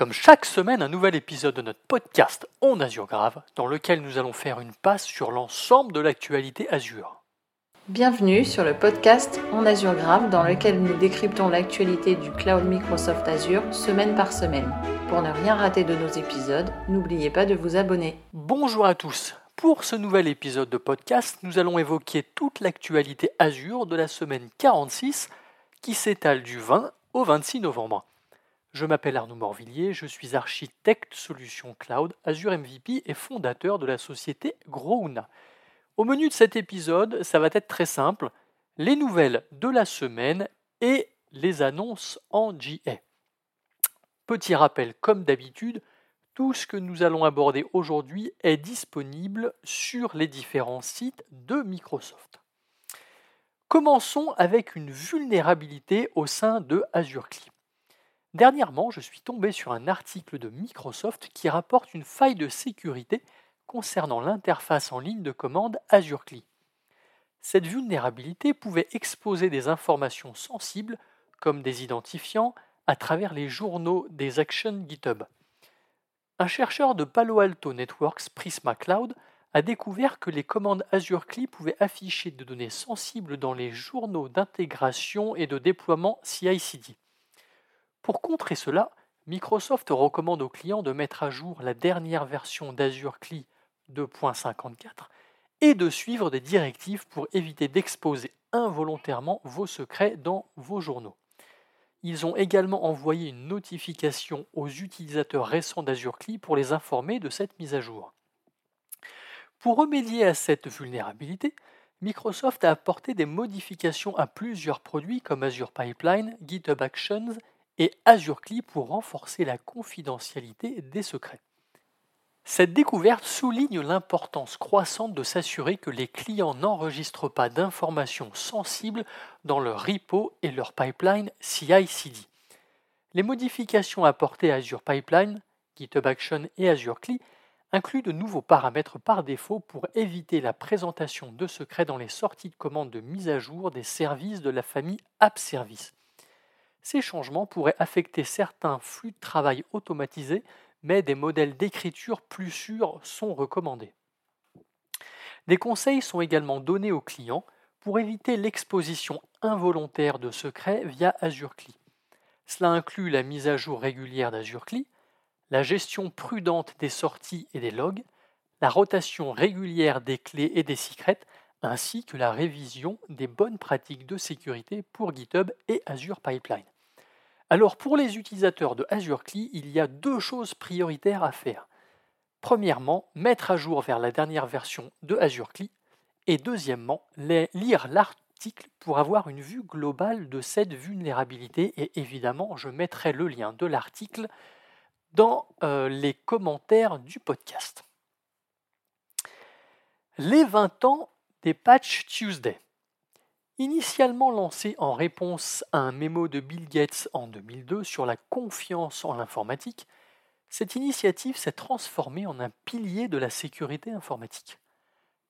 comme chaque semaine, un nouvel épisode de notre podcast On Azure Grave, dans lequel nous allons faire une passe sur l'ensemble de l'actualité Azure. Bienvenue sur le podcast On Azure Grave, dans lequel nous décryptons l'actualité du cloud Microsoft Azure semaine par semaine. Pour ne rien rater de nos épisodes, n'oubliez pas de vous abonner. Bonjour à tous. Pour ce nouvel épisode de podcast, nous allons évoquer toute l'actualité Azure de la semaine 46 qui s'étale du 20 au 26 novembre. Je m'appelle Arnaud Morvillier, je suis architecte solution cloud Azure MVP et fondateur de la société Grouna. Au menu de cet épisode, ça va être très simple, les nouvelles de la semaine et les annonces en GA. Petit rappel, comme d'habitude, tout ce que nous allons aborder aujourd'hui est disponible sur les différents sites de Microsoft. Commençons avec une vulnérabilité au sein de Azure Clip. Dernièrement, je suis tombé sur un article de Microsoft qui rapporte une faille de sécurité concernant l'interface en ligne de commande Azure CLI. Cette vulnérabilité pouvait exposer des informations sensibles comme des identifiants à travers les journaux des actions GitHub. Un chercheur de Palo Alto Networks Prisma Cloud a découvert que les commandes Azure CLI pouvaient afficher des données sensibles dans les journaux d'intégration et de déploiement CI/CD. Pour contrer cela, Microsoft recommande aux clients de mettre à jour la dernière version d'Azure CLI 2.54 et de suivre des directives pour éviter d'exposer involontairement vos secrets dans vos journaux. Ils ont également envoyé une notification aux utilisateurs récents d'Azure CLI pour les informer de cette mise à jour. Pour remédier à cette vulnérabilité, Microsoft a apporté des modifications à plusieurs produits comme Azure Pipeline, GitHub Actions et Azure Clip pour renforcer la confidentialité des secrets. Cette découverte souligne l'importance croissante de s'assurer que les clients n'enregistrent pas d'informations sensibles dans leur repo et leur pipeline CI/CD. Les modifications apportées à Azure Pipeline, GitHub Action et Azure CLI incluent de nouveaux paramètres par défaut pour éviter la présentation de secrets dans les sorties de commande de mise à jour des services de la famille App Service. Ces changements pourraient affecter certains flux de travail automatisés, mais des modèles d'écriture plus sûrs sont recommandés. Des conseils sont également donnés aux clients pour éviter l'exposition involontaire de secrets via Azure CLI. Cela inclut la mise à jour régulière d'Azure CLI, la gestion prudente des sorties et des logs, la rotation régulière des clés et des secrets, ainsi que la révision des bonnes pratiques de sécurité pour GitHub et Azure Pipeline. Alors pour les utilisateurs de Azure CLI, il y a deux choses prioritaires à faire. Premièrement, mettre à jour vers la dernière version de Azure CLI et deuxièmement, lire l'article pour avoir une vue globale de cette vulnérabilité et évidemment, je mettrai le lien de l'article dans euh, les commentaires du podcast. Les 20 ans des Patch Tuesday. Initialement lancé en réponse à un mémo de Bill Gates en 2002 sur la confiance en l'informatique, cette initiative s'est transformée en un pilier de la sécurité informatique.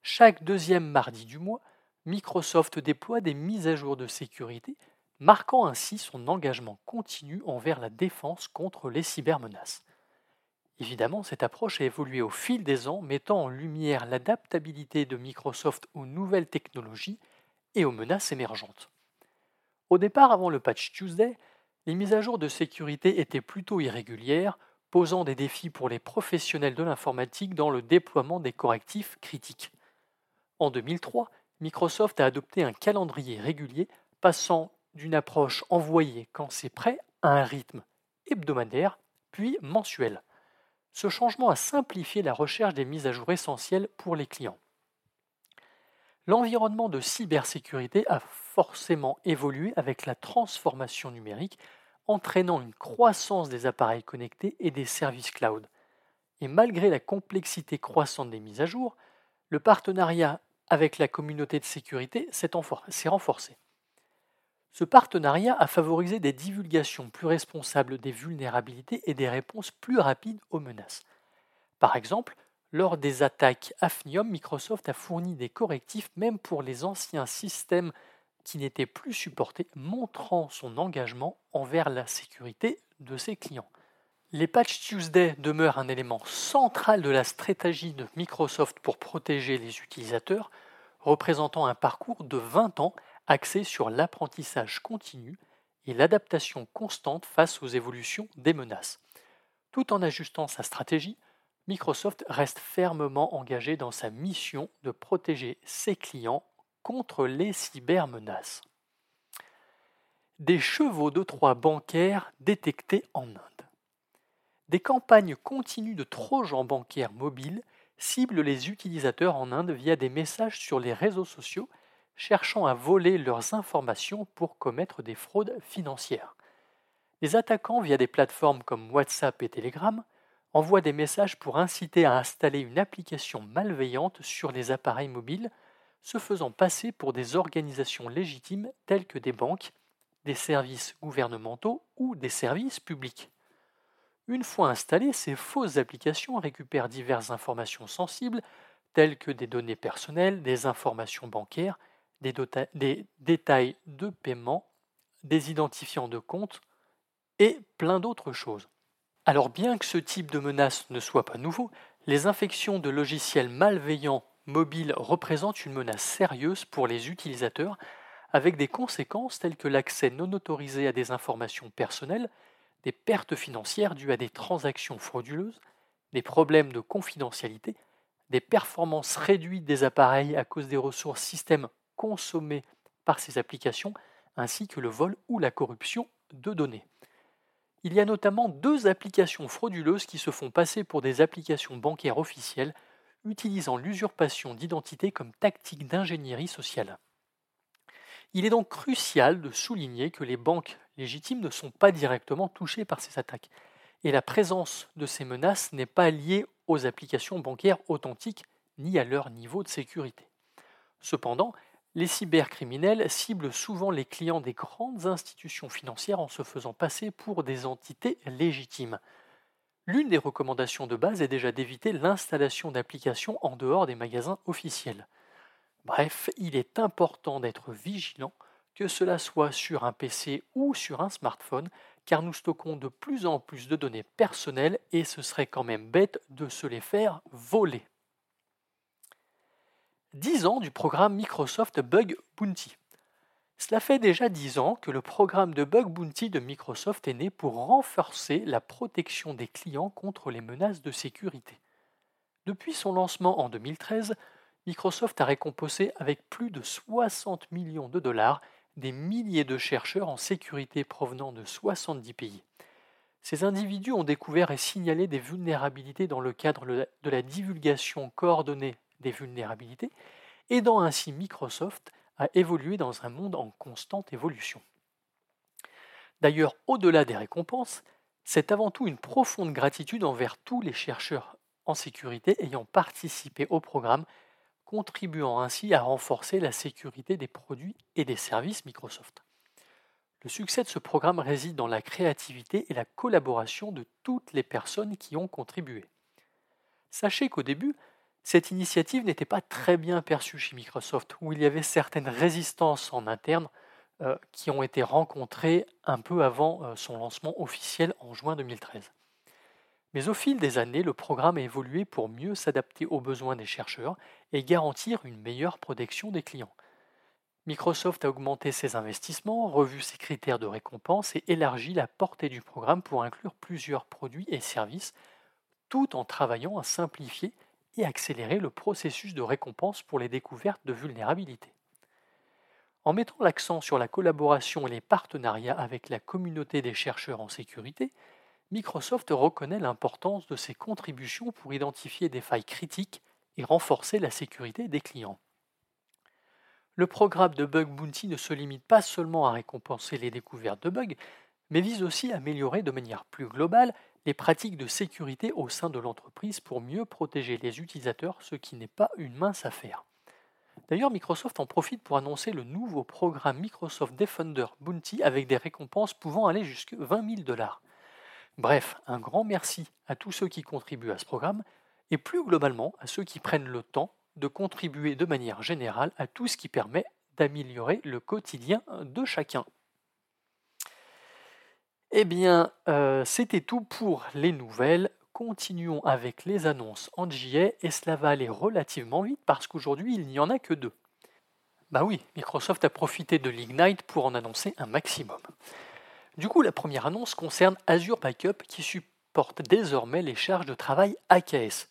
Chaque deuxième mardi du mois, Microsoft déploie des mises à jour de sécurité, marquant ainsi son engagement continu envers la défense contre les cybermenaces. Évidemment, cette approche a évolué au fil des ans, mettant en lumière l'adaptabilité de Microsoft aux nouvelles technologies et aux menaces émergentes. Au départ, avant le patch Tuesday, les mises à jour de sécurité étaient plutôt irrégulières, posant des défis pour les professionnels de l'informatique dans le déploiement des correctifs critiques. En 2003, Microsoft a adopté un calendrier régulier, passant d'une approche envoyée quand c'est prêt à un rythme hebdomadaire, puis mensuel. Ce changement a simplifié la recherche des mises à jour essentielles pour les clients. L'environnement de cybersécurité a forcément évolué avec la transformation numérique, entraînant une croissance des appareils connectés et des services cloud. Et malgré la complexité croissante des mises à jour, le partenariat avec la communauté de sécurité s'est renforcé. Ce partenariat a favorisé des divulgations plus responsables des vulnérabilités et des réponses plus rapides aux menaces. Par exemple, lors des attaques Afnium, Microsoft a fourni des correctifs même pour les anciens systèmes qui n'étaient plus supportés, montrant son engagement envers la sécurité de ses clients. Les Patch Tuesday demeurent un élément central de la stratégie de Microsoft pour protéger les utilisateurs, représentant un parcours de 20 ans axé sur l'apprentissage continu et l'adaptation constante face aux évolutions des menaces. Tout en ajustant sa stratégie, Microsoft reste fermement engagé dans sa mission de protéger ses clients contre les cybermenaces. Des chevaux de Troie bancaires détectés en Inde. Des campagnes continues de trojans bancaires mobiles ciblent les utilisateurs en Inde via des messages sur les réseaux sociaux cherchant à voler leurs informations pour commettre des fraudes financières. Les attaquants, via des plateformes comme WhatsApp et Telegram, envoient des messages pour inciter à installer une application malveillante sur les appareils mobiles, se faisant passer pour des organisations légitimes telles que des banques, des services gouvernementaux ou des services publics. Une fois installées, ces fausses applications récupèrent diverses informations sensibles telles que des données personnelles, des informations bancaires, des, détails de paiement, des identifiants de compte et plein d'autres choses. Alors bien que ce type de menace ne soit pas nouveau, les infections de logiciels malveillants mobiles représentent une menace sérieuse pour les utilisateurs avec des conséquences telles que l'accès non autorisé à des informations personnelles, des pertes financières dues à des transactions frauduleuses, des problèmes de confidentialité, des performances réduites des appareils à cause des ressources système consommées par ces applications, ainsi que le vol ou la corruption de données. Il y a notamment deux applications frauduleuses qui se font passer pour des applications bancaires officielles, utilisant l'usurpation d'identité comme tactique d'ingénierie sociale. Il est donc crucial de souligner que les banques légitimes ne sont pas directement touchées par ces attaques, et la présence de ces menaces n'est pas liée aux applications bancaires authentiques ni à leur niveau de sécurité. Cependant, les cybercriminels ciblent souvent les clients des grandes institutions financières en se faisant passer pour des entités légitimes. L'une des recommandations de base est déjà d'éviter l'installation d'applications en dehors des magasins officiels. Bref, il est important d'être vigilant, que cela soit sur un PC ou sur un smartphone, car nous stockons de plus en plus de données personnelles et ce serait quand même bête de se les faire voler. 10 ans du programme Microsoft Bug Bounty. Cela fait déjà 10 ans que le programme de Bug Bounty de Microsoft est né pour renforcer la protection des clients contre les menaces de sécurité. Depuis son lancement en 2013, Microsoft a récompensé avec plus de 60 millions de dollars des milliers de chercheurs en sécurité provenant de 70 pays. Ces individus ont découvert et signalé des vulnérabilités dans le cadre de la divulgation coordonnée des vulnérabilités, aidant ainsi Microsoft à évoluer dans un monde en constante évolution. D'ailleurs, au-delà des récompenses, c'est avant tout une profonde gratitude envers tous les chercheurs en sécurité ayant participé au programme contribuant ainsi à renforcer la sécurité des produits et des services Microsoft. Le succès de ce programme réside dans la créativité et la collaboration de toutes les personnes qui ont contribué. Sachez qu'au début, cette initiative n'était pas très bien perçue chez Microsoft, où il y avait certaines résistances en interne euh, qui ont été rencontrées un peu avant euh, son lancement officiel en juin 2013. Mais au fil des années, le programme a évolué pour mieux s'adapter aux besoins des chercheurs et garantir une meilleure protection des clients. Microsoft a augmenté ses investissements, revu ses critères de récompense et élargi la portée du programme pour inclure plusieurs produits et services, tout en travaillant à simplifier et accélérer le processus de récompense pour les découvertes de vulnérabilité. En mettant l'accent sur la collaboration et les partenariats avec la communauté des chercheurs en sécurité, Microsoft reconnaît l'importance de ses contributions pour identifier des failles critiques et renforcer la sécurité des clients. Le programme de Bug Bounty ne se limite pas seulement à récompenser les découvertes de bugs, mais vise aussi à améliorer de manière plus globale les pratiques de sécurité au sein de l'entreprise pour mieux protéger les utilisateurs, ce qui n'est pas une mince affaire. D'ailleurs, Microsoft en profite pour annoncer le nouveau programme Microsoft Defender Bounty avec des récompenses pouvant aller jusqu'à 20 000 dollars. Bref, un grand merci à tous ceux qui contribuent à ce programme et plus globalement à ceux qui prennent le temps de contribuer de manière générale à tout ce qui permet d'améliorer le quotidien de chacun. Eh bien, euh, c'était tout pour les nouvelles. Continuons avec les annonces en JA et cela va aller relativement vite parce qu'aujourd'hui il n'y en a que deux. Bah oui, Microsoft a profité de l'Ignite pour en annoncer un maximum. Du coup, la première annonce concerne Azure Backup qui supporte désormais les charges de travail AKS.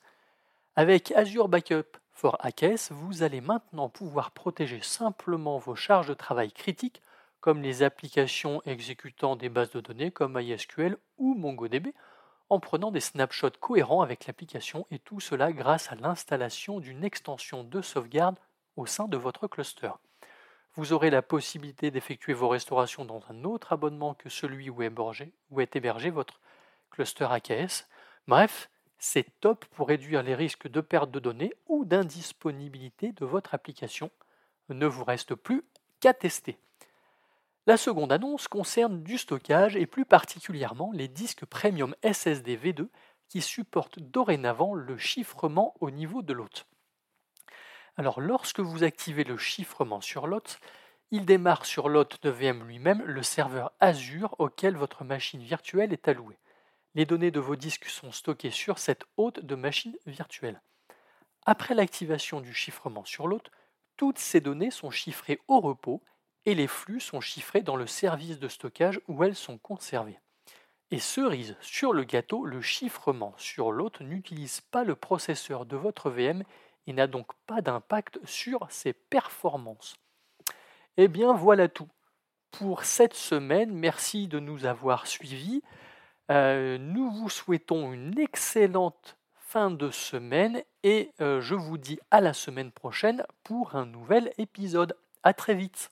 Avec Azure Backup for AKS, vous allez maintenant pouvoir protéger simplement vos charges de travail critiques comme les applications exécutant des bases de données comme MySQL ou MongoDB en prenant des snapshots cohérents avec l'application et tout cela grâce à l'installation d'une extension de sauvegarde au sein de votre cluster. Vous aurez la possibilité d'effectuer vos restaurations dans un autre abonnement que celui où est hébergé, votre cluster AKS. Bref, c'est top pour réduire les risques de perte de données ou d'indisponibilité de votre application. Ne vous reste plus qu'à tester. La seconde annonce concerne du stockage et plus particulièrement les disques premium SSD V2 qui supportent dorénavant le chiffrement au niveau de l'hôte. Alors lorsque vous activez le chiffrement sur l'hôte, il démarre sur l'hôte de VM lui-même le serveur Azure auquel votre machine virtuelle est allouée. Les données de vos disques sont stockées sur cette hôte de machine virtuelle. Après l'activation du chiffrement sur l'hôte, toutes ces données sont chiffrées au repos et les flux sont chiffrés dans le service de stockage où elles sont conservées. Et cerise sur le gâteau, le chiffrement sur l'hôte n'utilise pas le processeur de votre VM et n'a donc pas d'impact sur ses performances. Eh bien voilà tout pour cette semaine. Merci de nous avoir suivis. Euh, nous vous souhaitons une excellente fin de semaine et euh, je vous dis à la semaine prochaine pour un nouvel épisode. À très vite.